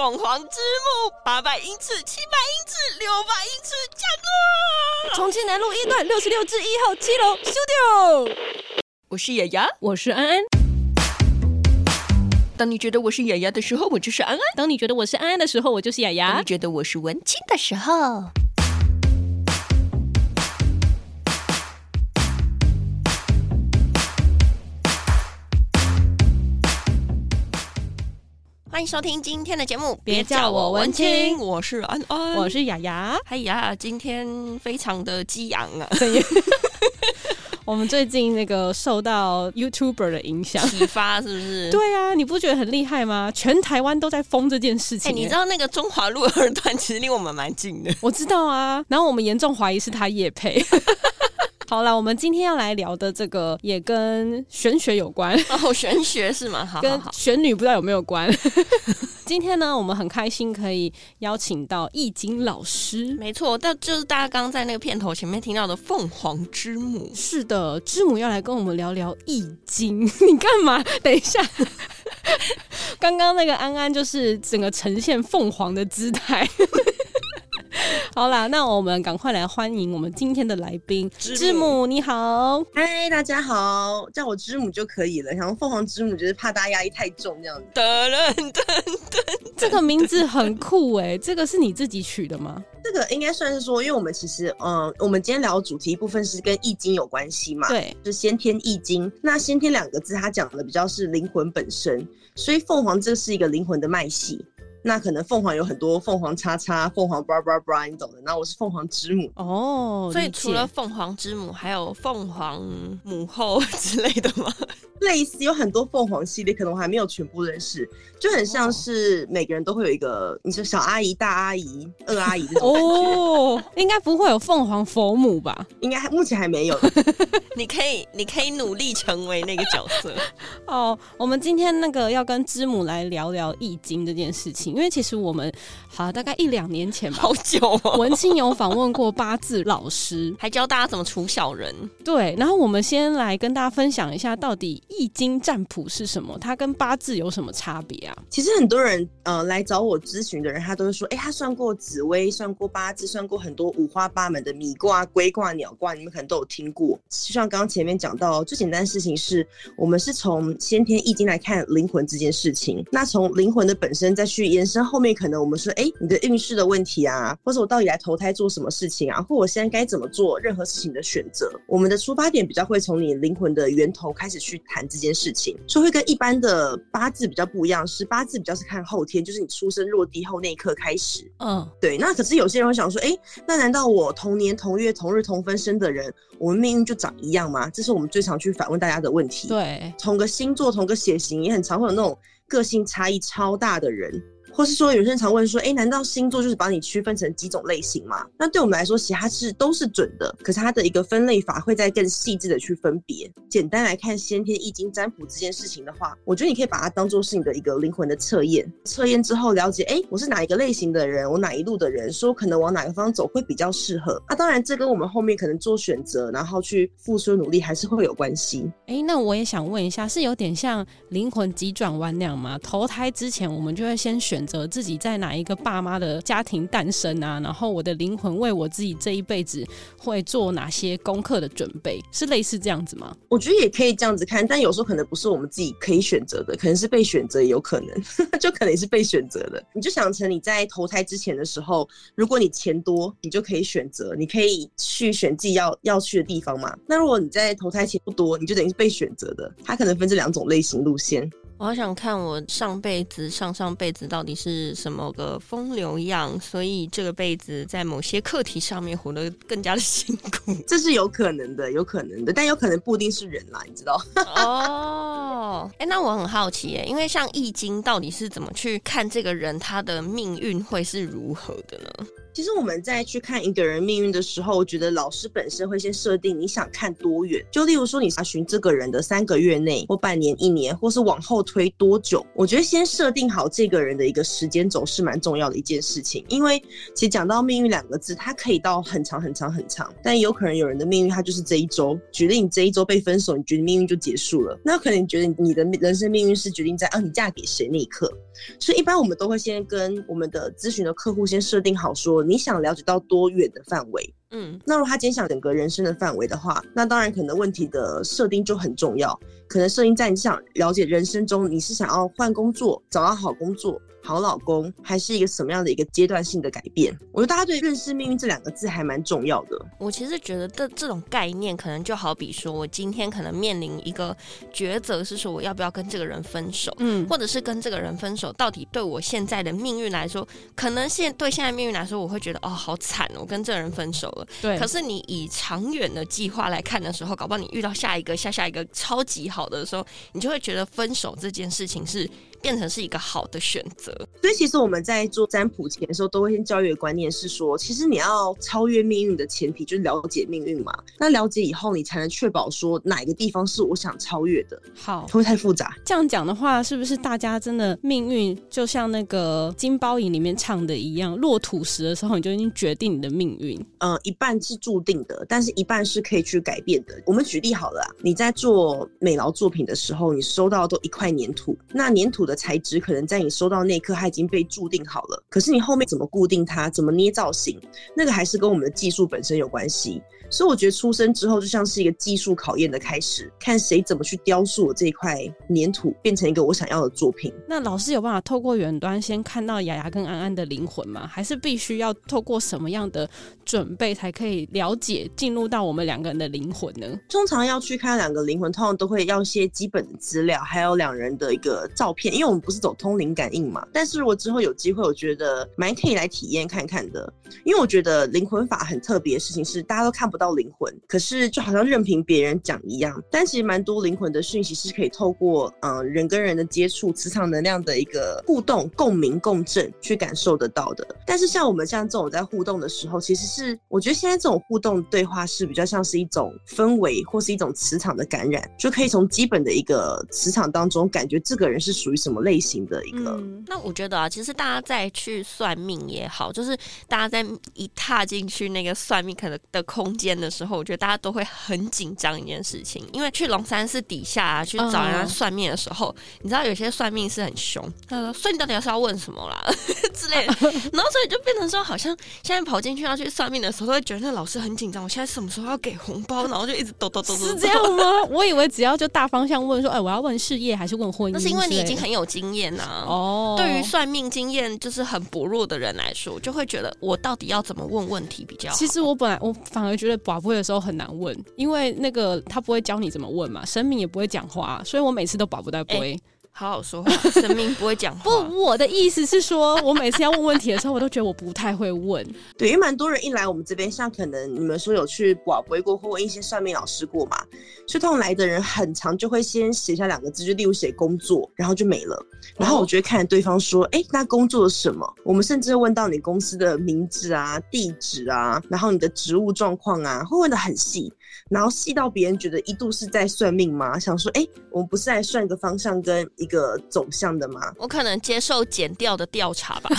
凤凰之母，八百英尺、七百英尺、六百英尺，降落！重庆南路一段六十六至一号七楼，Studio。我是雅雅，我是安安。当你觉得我是雅雅的时候，我就是安安；当你觉得我是安安的时候，我就是雅雅。当你觉得我是文青的时候。欢迎收听今天的节目，别叫我文青，我是安安，我是雅雅。哎呀，今天非常的激昂啊！我们最近那个受到 YouTuber 的影响启发，是不是？对啊，你不觉得很厉害吗？全台湾都在疯这件事情。哎，你知道那个中华路二段其实离我们蛮近的，我知道啊。然后我们严重怀疑是他夜配。好了，我们今天要来聊的这个也跟玄学有关 哦，玄学是吗？好，跟玄女不知道有没有关。今天呢，我们很开心可以邀请到易经老师。没错，但就是大家刚刚在那个片头前面听到的凤凰之母。是的，之母要来跟我们聊聊易经。你干嘛？等一下，刚刚那个安安就是整个呈现凤凰的姿态。好啦，那我们赶快来欢迎我们今天的来宾，之母，你好，嗨，大家好，叫我之母就可以了。然后凤凰之母就是怕大家压力太重这样子。噔噔噔噔，这个名字很酷哎，这个是你自己取的吗？这个应该算是说，因为我们其实，嗯、呃，我们今天聊的主题部分是跟易经有关系嘛，对，就是先天易经。那先天两个字，它讲的比较是灵魂本身，所以凤凰这是一个灵魂的脉系。那可能凤凰有很多凤凰叉叉，凤凰 bra bra bra，，你懂的。那我是凤凰之母哦，所以除了凤凰之母，还有凤凰母后 之类的吗？类似有很多凤凰系列，可能我还没有全部认识，就很像是每个人都会有一个，你说小阿姨、大阿姨、二阿姨这种感觉哦，应该不会有凤凰佛母吧？应该还目前还没有。你可以，你可以努力成为那个角色 哦。我们今天那个要跟知母来聊聊易经这件事情，因为其实我们好大概一两年前吧，好久哦，文青有访问过八字老师，还教大家怎么除小人。对，然后我们先来跟大家分享一下到底。易经占卜是什么？它跟八字有什么差别啊？其实很多人呃来找我咨询的人，他都会说，哎、他算过紫微，算过八字，算过很多五花八门的米卦、龟卦、鸟卦，你们可能都有听过。就像刚刚前面讲到，最简单的事情是我们是从先天易经来看灵魂这件事情。那从灵魂的本身再去延伸，后面可能我们说，哎、你的运势的问题啊，或者我到底来投胎做什么事情啊，或我现在该怎么做任何事情的选择，我们的出发点比较会从你灵魂的源头开始去谈。这件事情，所以会跟一般的八字比较不一样，是八字比较是看后天，就是你出生落地后那一刻开始。嗯，对。那可是有些人会想说，哎，那难道我同年同月同日同分生的人，我们命运就长一样吗？这是我们最常去反问大家的问题。对，同个星座、同个血型，也很常会有那种个性差异超大的人。或是说，有些人常问说，哎、难道星座就是把你区分成几种类型吗？那对我们来说，其实它是都是准的，可是它的一个分类法会再更细致的去分别。简单来看，先天易经占卜这件事情的话，我觉得你可以把它当做是你的一个灵魂的测验。测验之后了解，哎、我是哪一个类型的人，我哪一路的人，说可能往哪个方走会比较适合。那、啊、当然，这跟我们后面可能做选择，然后去付出努力，还是会有关系。哎、那我也想问一下，是有点像灵魂急转弯那样吗？投胎之前，我们就会先选选择自己在哪一个爸妈的家庭诞生啊？然后我的灵魂为我自己这一辈子会做哪些功课的准备？是类似这样子吗？我觉得也可以这样子看，但有时候可能不是我们自己可以选择的，可能是被选择有可能，就可能是被选择的。你就想成你在投胎之前的时候，如果你钱多，你就可以选择，你可以去选自己要要去的地方嘛。那如果你在投胎钱不多，你就等于是被选择的。它可能分这两种类型路线。我好想看我上辈子、上上辈子到底是什么个风流样，所以这个辈子在某些课题上面活得更加的辛苦，这是有可能的，有可能的，但有可能不一定是人啦，你知道？哦，哎，那我很好奇，耶，因为像易经到底是怎么去看这个人他的命运会是如何的呢？其实我们在去看一个人命运的时候，我觉得老师本身会先设定你想看多远。就例如说，你查询这个人的三个月内，或半年、一年，或是往后推多久，我觉得先设定好这个人的一个时间轴是蛮重要的一件事情。因为其实讲到命运两个字，它可以到很长很长很长，但有可能有人的命运它就是这一周。举例，你这一周被分手，你觉得命运就结束了？那可能你觉得你的人生命运是决定在啊，你嫁给谁那一刻。所以一般我们都会先跟我们的咨询的客户先设定好，说你想了解到多远的范围。嗯，那如果他今天想整个人生的范围的话，那当然可能问题的设定就很重要，可能设定在你想了解人生中，你是想要换工作，找到好工作。好老公，还是一个什么样的一个阶段性的改变？我觉得大家对“认识命运”这两个字还蛮重要的。我其实觉得这这种概念，可能就好比说我今天可能面临一个抉择，是说我要不要跟这个人分手，嗯，或者是跟这个人分手，到底对我现在的命运来说，可能现对现在命运来说，我会觉得哦，好惨哦，我跟这个人分手了。对。可是你以长远的计划来看的时候，搞不好你遇到下一个、下下一个超级好的时候，你就会觉得分手这件事情是。变成是一个好的选择，所以其实我们在做占卜前的时候，都会先教育的观念是说，其实你要超越命运的前提就是了解命运嘛。那了解以后，你才能确保说哪一个地方是我想超越的。好，会不会太复杂？这样讲的话，是不是大家真的命运就像那个金包银里面唱的一样，落土石的时候你就已经决定你的命运？嗯，一半是注定的，但是一半是可以去改变的。我们举例好了，你在做美劳作品的时候，你收到都一块粘土，那粘土的材质可能在你收到那一刻，它已经被注定好了。可是你后面怎么固定它，怎么捏造型，那个还是跟我们的技术本身有关系。所以我觉得出生之后就像是一个技术考验的开始，看谁怎么去雕塑我这一块粘土，变成一个我想要的作品。那老师有办法透过远端先看到雅雅跟安安的灵魂吗？还是必须要透过什么样的准备才可以了解进入到我们两个人的灵魂呢？通常要去看两个灵魂，通常都会要些基本的资料，还有两人的一个照片，因为我们不是走通灵感应嘛。但是如果之后有机会，我觉得蛮可以来体验看看的，因为我觉得灵魂法很特别的事情是大家都看不到灵魂，可是就好像任凭别人讲一样。但其实蛮多灵魂的讯息是可以透过嗯、呃、人跟人的接触、磁场能量的一个互动、共鸣、共振去感受得到的。但是像我们像这种在互动的时候，其实是我觉得现在这种互动对话是比较像是一种氛围或是一种磁场的感染，就可以从基本的一个磁场当中感觉这个人是属于什么类型的一个。那我觉得啊，其实大家在去算命也好，就是大家在一踏进去那个算命可能的空间的时候。我觉得大家都会很紧张一件事情，因为去龙山寺底下、啊、去找人家算命的时候，uh. 你知道有些算命是很凶，他说：“所以你到底要是要问什么啦 之类的。”然后所以就变成说，好像现在跑进去要去算命的时候，都会觉得那老师很紧张。我现在什么时候要给红包？然后就一直抖抖抖抖。是这样吗？我以为只要就大方向问说：“哎，我要问事业还是问婚姻？”那是因为你已经很有经验呐、啊。哦、oh.，对于算命经验就是很薄弱的人来说，就会觉得我到底要怎么问问题比较好？其实我本来我反而觉得宝贝的时候很难问。因为那个他不会教你怎么问嘛，神明也不会讲话，所以我每次都寡不带不会。好好说话，神明不会讲话。不，我的意思是说，我每次要问问题的时候，我都觉得我不太会问。对，因为蛮多人一来我们这边，像可能你们说有去广播过或问一些算命老师过嘛，所以通常来的人很长就会先写下两个字，就例如写工作，然后就没了。然后我就会看对方说，哎、哦，那工作是什么？我们甚至会问到你公司的名字啊、地址啊，然后你的职务状况啊，会问得很细。然后细到别人觉得一度是在算命吗？想说，哎，我们不是在算一个方向跟一个走向的吗？我可能接受减掉的调查吧。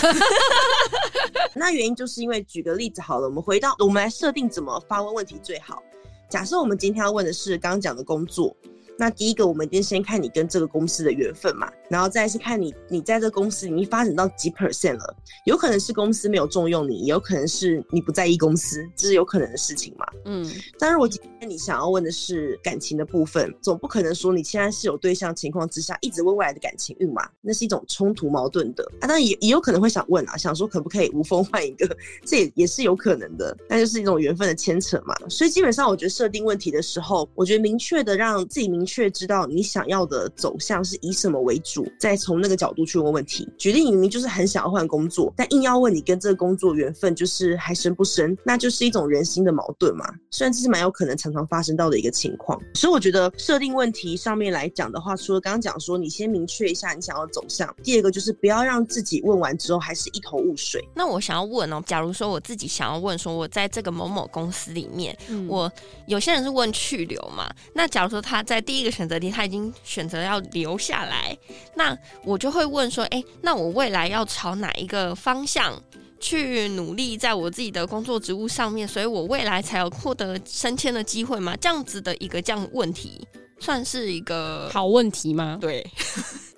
那原因就是因为，举个例子好了，我们回到我们来设定怎么发问问题最好。假设我们今天要问的是刚刚讲的工作。那第一个，我们一定先看你跟这个公司的缘分嘛，然后再是看你你在这个公司里面发展到几 percent 了，有可能是公司没有重用你，也有可能是你不在意公司，这是有可能的事情嘛。嗯，但是我今天你想要问的是感情的部分，总不可能说你现在是有对象情况之下一直问未来的感情运嘛，那是一种冲突矛盾的啊。当然也也有可能会想问啊，想说可不可以无缝换一个，这也也是有可能的，那就是一种缘分的牵扯嘛。所以基本上我觉得设定问题的时候，我觉得明确的让自己明确。知道你想要的走向是以什么为主，再从那个角度去问问题。举例，你明明就是很想要换工作，但硬要问你跟这个工作缘分就是还深不深，那就是一种人心的矛盾嘛。虽然这是蛮有可能常常发生到的一个情况，所以我觉得设定问题上面来讲的话，除了刚刚讲说你先明确一下你想要走向，第二个就是不要让自己问完之后还是一头雾水。那我想要问哦，假如说我自己想要问说，我在这个某某公司里面，嗯、我有些人是问去留嘛，那假如说他在第一个选择题他已经选择要留下来，那我就会问说，哎、欸，那我未来要朝哪一个方向去努力，在我自己的工作职务上面，所以我未来才有获得升迁的机会吗？这样子的一个这样问题，算是一个好问题吗？对。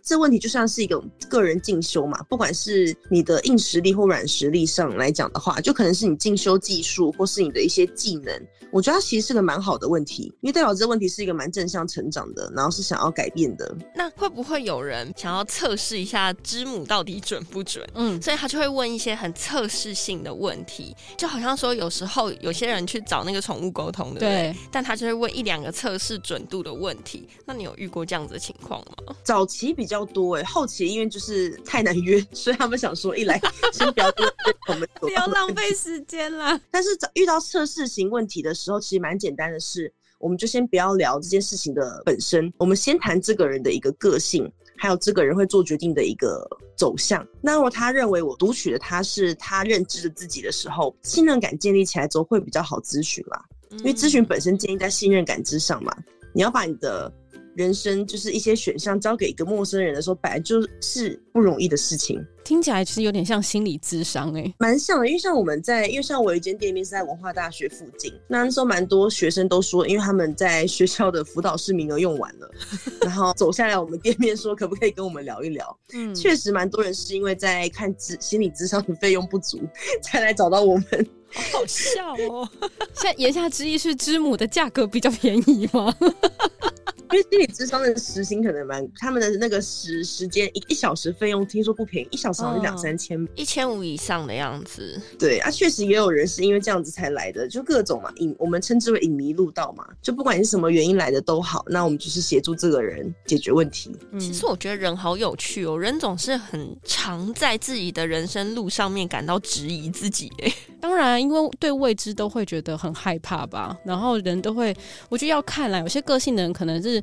这问题就像是一个个人进修嘛，不管是你的硬实力或软实力上来讲的话，就可能是你进修技术或是你的一些技能。我觉得它其实是个蛮好的问题，因为代表这个问题是一个蛮正向成长的，然后是想要改变的。那会不会有人想要测试一下知母到底准不准？嗯，所以他就会问一些很测试性的问题，就好像说有时候有些人去找那个宠物沟通的，对，对，但他就会问一两个测试准度的问题。那你有遇过这样子的情况吗？早期比较。比较多哎，后期因为就是太难约，所以他们想说一来先不要多，我们不要浪费时间啦。但是遇到测试型问题的时候，其实蛮简单的是，我们就先不要聊这件事情的本身，我们先谈这个人的一个个性，还有这个人会做决定的一个走向。那如果他认为我读取的他是他认知的自己的时候，信任感建立起来之后会比较好咨询啦，因为咨询本身建立在信任感之上嘛。你要把你的。人生就是一些选项交给一个陌生人的时候，本来就是不容易的事情。听起来其实有点像心理智商哎、欸，蛮像的。因为像我们在，因为像我有一间店面是在文化大学附近，那那时候蛮多学生都说，因为他们在学校的辅导室名额用完了，然后走下来我们店面说可不可以跟我们聊一聊。嗯，确实蛮多人是因为在看智心理智商的费用不足，才来找到我们。好，好笑哦！现在言下之意是知母的价格比较便宜吗？因为心理智商的时薪可能蛮，他们的那个时时间一一小时费用听说不便宜，一小时好像两三千，一千五以上的样子。对啊，确实也有人是因为这样子才来的，就各种嘛，影我们称之为影迷路道嘛，就不管你是什么原因来的都好，那我们就是协助这个人解决问题。嗯，其实我觉得人好有趣哦，人总是很常在自己的人生路上面感到质疑自己。哎，当然，因为对未知都会觉得很害怕吧，然后人都会，我觉得要看来，有些个性的人可能是。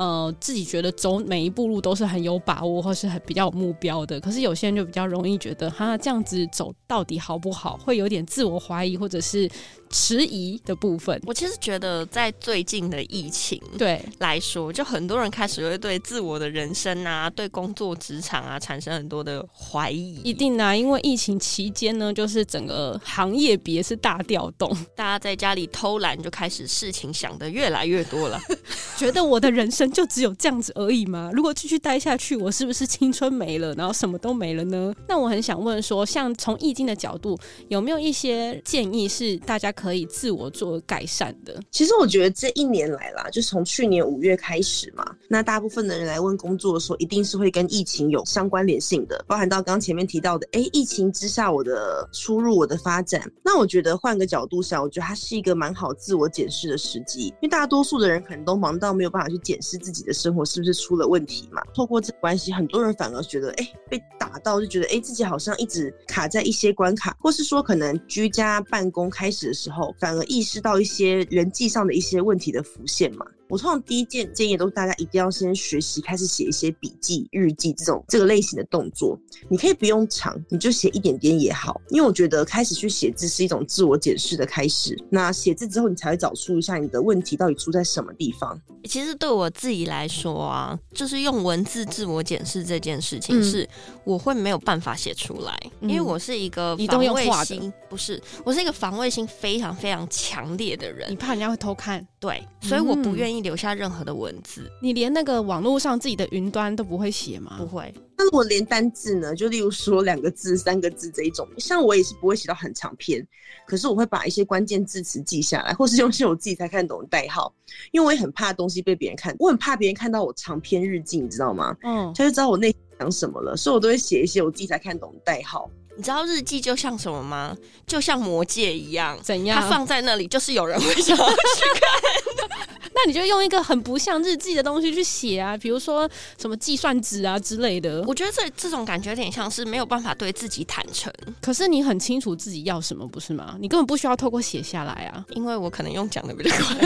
呃，自己觉得走每一步路都是很有把握，或是很比较有目标的。可是有些人就比较容易觉得，哈，这样子走到底好不好？会有点自我怀疑，或者是。迟疑的部分，我其实觉得在最近的疫情对来说，就很多人开始会对自我的人生啊，对工作职场啊产生很多的怀疑。一定啊，因为疫情期间呢，就是整个行业别是大调动，大家在家里偷懒，就开始事情想的越来越多了，觉得我的人生就只有这样子而已吗？如果继续待下去，我是不是青春没了，然后什么都没了呢？那我很想问说，像从易经的角度，有没有一些建议是大家可以自我做改善的。其实我觉得这一年来啦，就是从去年五月开始嘛，那大部分的人来问工作的时候，一定是会跟疫情有相关联性的，包含到刚前面提到的，哎，疫情之下我的出入、我的发展。那我觉得换个角度想，我觉得它是一个蛮好自我检视的时机，因为大多数的人可能都忙到没有办法去检视自己的生活是不是出了问题嘛。透过这关系，很多人反而觉得，哎，被打到就觉得，哎，自己好像一直卡在一些关卡，或是说可能居家办公开始的时候，反而意识到一些人际上的一些问题的浮现嘛。我通常第一件建议都是大家一定要先学习开始写一些笔记、日记这种这个类型的动作。你可以不用长，你就写一点点也好。因为我觉得开始去写字是一种自我检视的开始。那写字之后，你才会找出一下你的问题到底出在什么地方。其实对我自己来说啊，就是用文字自我检视这件事情，是我会没有办法写出来，嗯、因为我是一个防卫心不是，我是一个防卫心非常非常强烈的人。你怕人家会偷看，对，所以我不愿意。留下任何的文字，你连那个网络上自己的云端都不会写吗？不会。那如果连单字呢？就例如说两个字、三个字这一种，像我也是不会写到很长篇，可是我会把一些关键字词记下来，或是用些我自己才看懂的代号，因为我也很怕东西被别人看，我很怕别人看到我长篇日记，你知道吗？嗯，他就知道我内心想什么了，所以我都会写一些我自己才看懂的代号。你知道日记就像什么吗？就像魔戒一样，怎样？它放在那里，就是有人会想要去看。那你就用一个很不像日记的东西去写啊，比如说什么计算纸啊之类的。我觉得这这种感觉有点像是没有办法对自己坦诚。可是你很清楚自己要什么，不是吗？你根本不需要透过写下来啊，因为我可能用讲的比较快。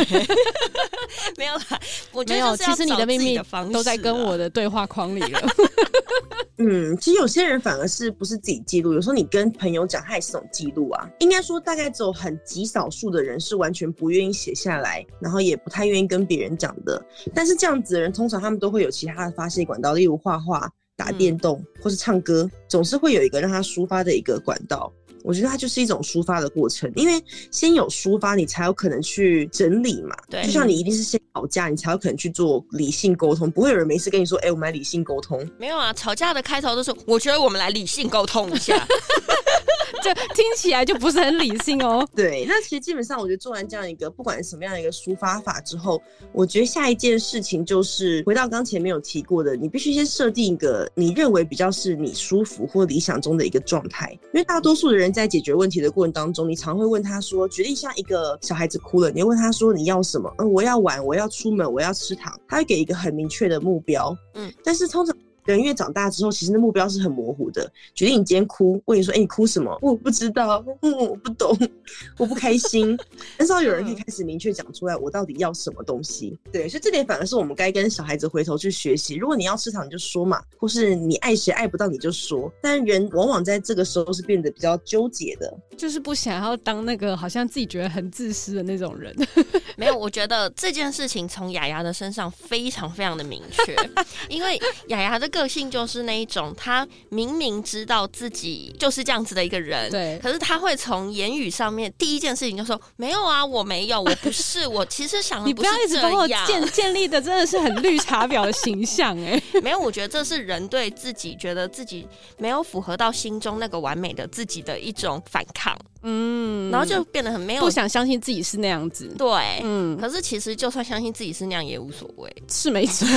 没有啦，我觉得没有。其实你的秘密都在跟我的对话框里了。嗯，其实有些人反而是不是自己记录，有时候你跟朋友讲，他也是种记录啊。应该说，大概只有很极少数的人是完全不愿意写下来，然后也不太愿意跟别人讲的。但是这样子的人，通常他们都会有其他的发泄管道，例如画画、打电动、嗯、或是唱歌，总是会有一个让他抒发的一个管道。我觉得它就是一种抒发的过程，因为先有抒发，你才有可能去整理嘛。对，就像你一定是先吵架，你才有可能去做理性沟通，不会有人没事跟你说，哎、欸，我们来理性沟通。没有啊，吵架的开头都是，我觉得我们来理性沟通一下。这听起来就不是很理性哦。对，那其实基本上，我觉得做完这样一个不管什么样的一个抒发法之后，我觉得下一件事情就是回到刚前面有提过的，你必须先设定一个你认为比较是你舒服或理想中的一个状态。因为大多数的人在解决问题的过程当中，你常会问他说，举例像一个小孩子哭了，你会问他说你要什么？嗯，我要玩，我要出门，我要吃糖。他会给一个很明确的目标。嗯，但是通常。人越长大之后，其实那目标是很模糊的。决定你今天哭，问你说：“哎、欸，你哭什么？”我不知道，嗯，我不懂，我不开心。很少有人可以开始明确讲出来，我到底要什么东西。对，所以这点反而是我们该跟小孩子回头去学习。如果你要吃糖，你就说嘛；或是你爱谁爱不到，你就说。但人往往在这个时候是变得比较纠结的，就是不想要当那个好像自己觉得很自私的那种人。没有，我觉得这件事情从雅雅的身上非常非常的明确，因为雅雅的。个性就是那一种，他明明知道自己就是这样子的一个人，对，可是他会从言语上面第一件事情就说：“没有啊，我没有，我不是，我其实想的不是这样。”你不要一直跟我建 建立的真的是很绿茶婊的形象哎，没有，我觉得这是人对自己觉得自己没有符合到心中那个完美的自己的一种反抗。嗯，然后就变得很没有不想相信自己是那样子。对，嗯，可是其实就算相信自己是那样也无所谓，是没错。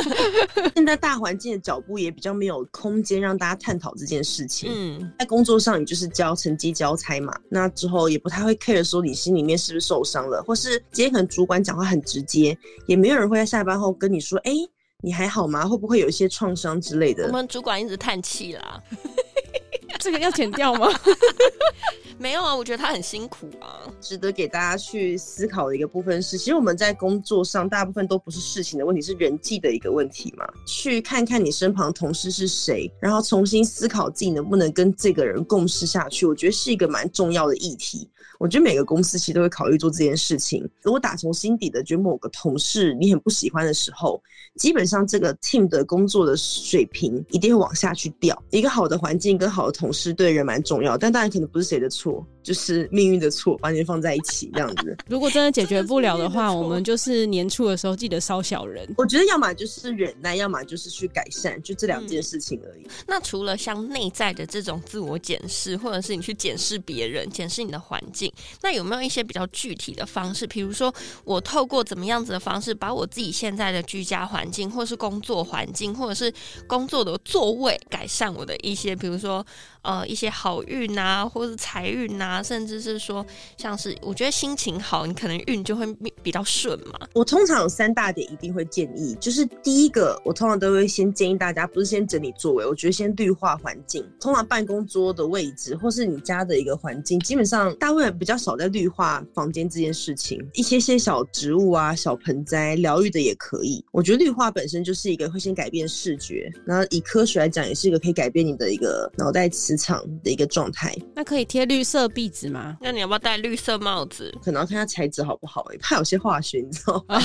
现在大环境的脚步也比较没有空间让大家探讨这件事情。嗯，在工作上你就是交成绩交差嘛，那之后也不太会 care 说你心里面是不是受伤了，或是今天可能主管讲话很直接，也没有人会在下班后跟你说，哎、欸，你还好吗？会不会有一些创伤之类的？我们主管一直叹气啦。这个要剪掉吗？没有啊，我觉得他很辛苦啊。值得给大家去思考的一个部分是，其实我们在工作上大部分都不是事情的问题，是人际的一个问题嘛。去看看你身旁同事是谁，然后重新思考自己能不能跟这个人共事下去，我觉得是一个蛮重要的议题。我觉得每个公司其实都会考虑做这件事情。如果打从心底的觉得某个同事你很不喜欢的时候，基本上这个 team 的工作的水平一定会往下去掉。一个好的环境跟好的同事对人蛮重要，但当然可能不是谁的错。就是命运的错，把你们放在一起这样子。如果真的解决不了的话，的我们就是年初的时候记得烧小人。我觉得要么就是忍耐，要么就是去改善，就这两件事情而已。嗯、那除了像内在的这种自我检视，或者是你去检视别人、检视你的环境，那有没有一些比较具体的方式？比如说，我透过怎么样子的方式，把我自己现在的居家环境，或者是工作环境，或者是工作的座位，改善我的一些，比如说。呃，一些好运啊，或是财运啊，甚至是说，像是我觉得心情好，你可能运就会比较顺嘛。我通常有三大点一定会建议，就是第一个，我通常都会先建议大家，不是先整理座位，我觉得先绿化环境。通常办公桌的位置，或是你家的一个环境，基本上大部分比较少在绿化房间这件事情。一些些小植物啊，小盆栽，疗愈的也可以。我觉得绿化本身就是一个会先改变视觉，然后以科学来讲，也是一个可以改变你的一个脑袋磁场的一个状态，那可以贴绿色壁纸吗？那你要不要戴绿色帽子？可能要看它材质好不好，欸，怕有些化学，你知道吗？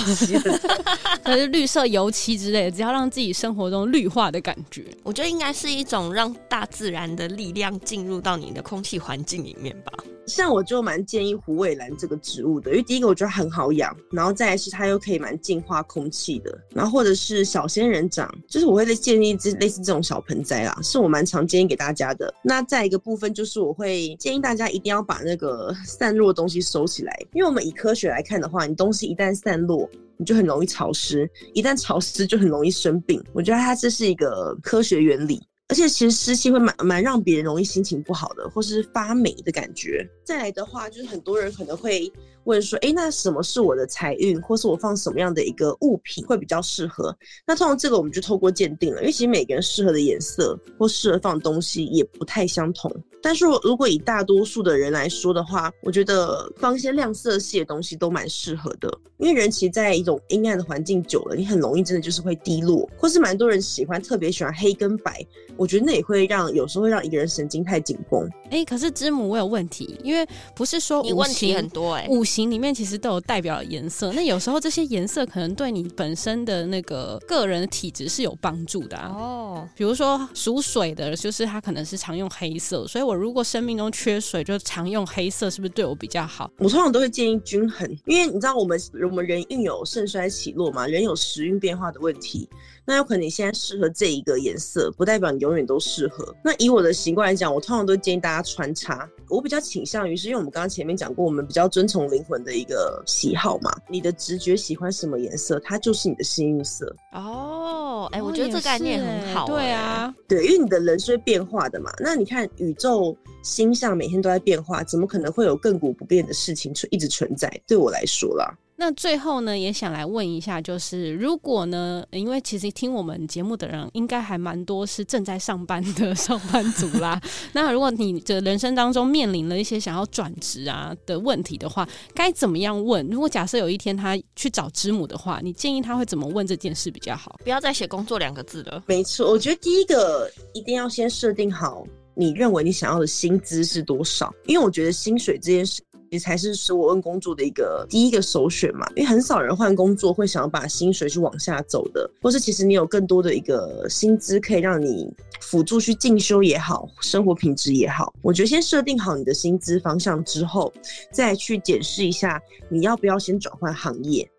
可是绿色油漆之类的，只要让自己生活中绿化的感觉，我觉得应该是一种让大自然的力量进入到你的空气环境里面吧。像我就蛮建议虎尾兰这个植物的，因为第一个我觉得很好养，然后再来是它又可以蛮净化空气的，然后或者是小仙人掌，就是我会建议这类似这种小盆栽啦，是我蛮常建议给大家的。那再一个部分就是我会建议大家一定要把那个散落的东西收起来，因为我们以科学来看的话，你东西一旦散落，你就很容易潮湿，一旦潮湿就很容易生病。我觉得它这是一个科学原理。而且其实湿气会蛮蛮让别人容易心情不好的，或是发霉的感觉。再来的话，就是很多人可能会问说，哎，那什么是我的财运，或是我放什么样的一个物品会比较适合？那通常这个我们就透过鉴定了，因为其实每个人适合的颜色或适合放的东西也不太相同。但是如果以大多数的人来说的话，我觉得放一些亮色系的东西都蛮适合的，因为人其实在一种阴暗的环境久了，你很容易真的就是会低落，或是蛮多人喜欢特别喜欢黑跟白，我觉得那也会让有时候会让一个人神经太紧绷。哎、欸，可是之母我有问题，因为不是说你问题很多哎、欸，五行里面其实都有代表的颜色，那有时候这些颜色可能对你本身的那个个人的体质是有帮助的啊。哦，比如说属水的，就是他可能是常用黑色，所以我如果生命中缺水，就常用黑色，是不是对我比较好？我通常都会建议均衡，因为你知道我们我们人运有盛衰起落嘛，人有时运变化的问题。那有可能你现在适合这一个颜色，不代表你永远都适合。那以我的习惯来讲，我通常都建议大家穿插。我比较倾向于是因为我们刚刚前面讲过，我们比较遵从灵魂的一个喜好嘛。你的直觉喜欢什么颜色，它就是你的幸运色。哦，哎、欸，我觉得这概念很好、欸。对啊，对，因为你的人是会变化的嘛。那你看宇宙星象每天都在变化，怎么可能会有亘古不变的事情存一直存在？对我来说啦。那最后呢，也想来问一下，就是如果呢，因为其实听我们节目的人应该还蛮多是正在上班的 上班族啦。那如果你的人生当中面临了一些想要转职啊的问题的话，该怎么样问？如果假设有一天他去找之母的话，你建议他会怎么问这件事比较好？不要再写工作两个字了。没错，我觉得第一个一定要先设定好你认为你想要的薪资是多少，因为我觉得薪水这件事。也才是使我问工作的一个第一个首选嘛，因为很少人换工作会想要把薪水去往下走的，或是其实你有更多的一个薪资可以让你辅助去进修也好，生活品质也好。我觉得先设定好你的薪资方向之后，再去检视一下你要不要先转换行业。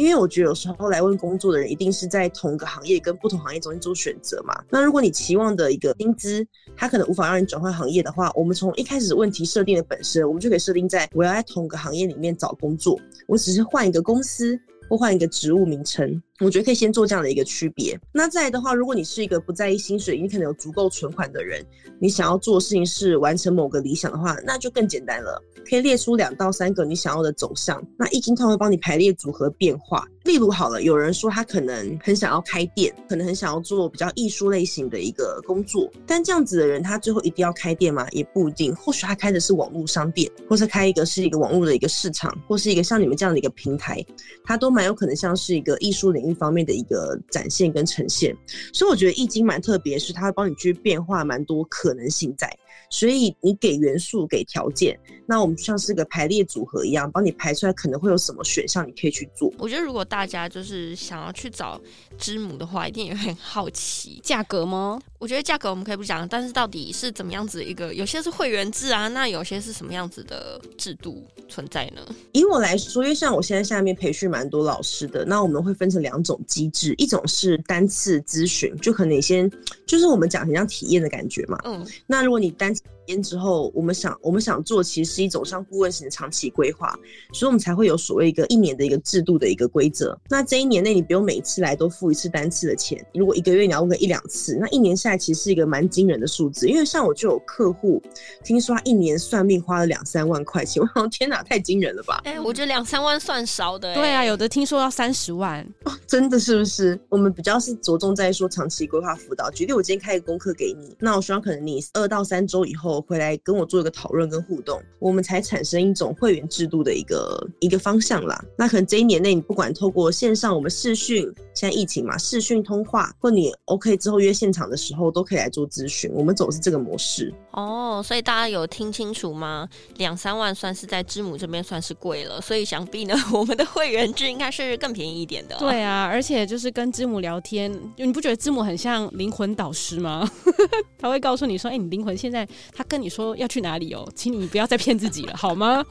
因为我觉得有时候来问工作的人，一定是在同个行业跟不同行业中间做选择嘛。那如果你期望的一个薪资，它可能无法让你转换行业的话，我们从一开始问题设定的本身，我们就可以设定在我要在同个行业里面找工作，我只是换一个公司或换一个职务名称。我觉得可以先做这样的一个区别。那再来的话，如果你是一个不在意薪水，你可能有足够存款的人，你想要做事情是完成某个理想的话，那就更简单了。可以列出两到三个你想要的走向。那易经它会帮你排列组合变化。例如好了，有人说他可能很想要开店，可能很想要做比较艺术类型的一个工作，但这样子的人他最后一定要开店吗？也不一定。或许他开的是网络商店，或是开一个是一个网络的一个市场，或是一个像你们这样的一个平台，他都蛮有可能像是一个艺术领域。一方面的一个展现跟呈现，所以我觉得易经蛮特别，是它会帮你去变化蛮多可能性在。所以你给元素给条件，那我们就像是个排列组合一样，帮你排出来可能会有什么选项，你可以去做。我觉得如果大家就是想要去找知母的话，一定也会很好奇价格吗？我觉得价格我们可以不讲，但是到底是怎么样子一个？有些是会员制啊，那有些是什么样子的制度存在呢？以我来说，因为像我现在下面培训蛮多老师的，那我们会分成两种机制，一种是单次咨询，就可能你先就是我们讲很像体验的感觉嘛。嗯，那如果你单 guys. 次之后，我们想我们想做，其实是一种像顾问型的长期规划，所以我们才会有所谓一个一年的一个制度的一个规则。那这一年内，你不用每一次来都付一次单次的钱。如果一个月你要问个一两次，那一年下来其实是一个蛮惊人的数字。因为像我就有客户，听说他一年算命花了两三万块钱，我想天哪，太惊人了吧？哎、欸，我觉得两三万算少的、欸。对啊，有的听说要三十万、哦，真的是不是？我们比较是着重在说长期规划辅导。举例，我今天开一个功课给你，那我希望可能你二到三周以后回来跟我做。一个讨论跟互动，我们才产生一种会员制度的一个一个方向啦。那可能这一年内，你不管透过线上我们视讯，现在疫情嘛，视讯通话，或你 OK 之后约现场的时候，都可以来做咨询。我们走的是这个模式哦。所以大家有听清楚吗？两三万算是在知母这边算是贵了，所以想必呢，我们的会员制应该是更便宜一点的。对啊，而且就是跟知母聊天，你不觉得知母很像灵魂导师吗？他会告诉你说：“哎、欸，你灵魂现在他跟你说要去哪？”里哦？请你不要再骗自己了，好吗？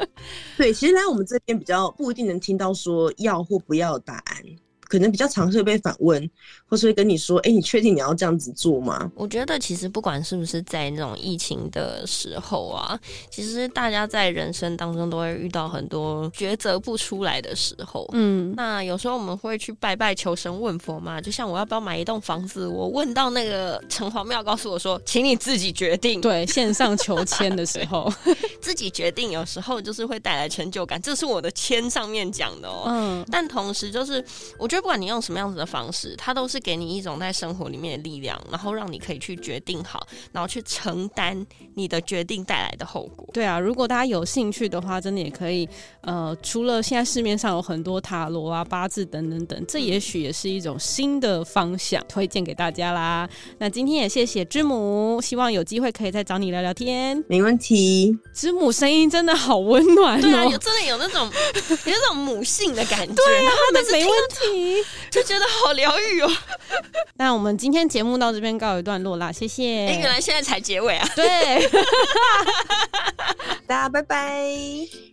对，其实来我们这边比较不一定能听到说要或不要答案。可能比较常会被反问，或是会跟你说：“哎、欸，你确定你要这样子做吗？”我觉得其实不管是不是在那种疫情的时候啊，其实大家在人生当中都会遇到很多抉择不出来的时候。嗯，那有时候我们会去拜拜求神问佛嘛，就像我要不要买一栋房子，我问到那个城隍庙，告诉我说：“请你自己决定。”对，线上求签的时候，自己决定，有时候就是会带来成就感。这是我的签上面讲的哦。嗯，但同时就是，我觉得不管你用什么样子的方式，它都是给你一种在生活里面的力量，然后让你可以去决定好，然后去承担你的决定带来的后果。对啊，如果大家有兴趣的话，真的也可以。呃，除了现在市面上有很多塔罗啊、八字等等等，这也许也是一种新的方向，推荐给大家啦。那今天也谢谢之母，希望有机会可以再找你聊聊天。没问题，之母声音真的好温暖哦，对啊，有真的有那种有那种母性的感觉，对啊，他们没问题，就觉得好疗愈哦。那我们今天节目到这边告一段落啦，谢谢。哎，原来现在才结尾啊？对，大家拜拜。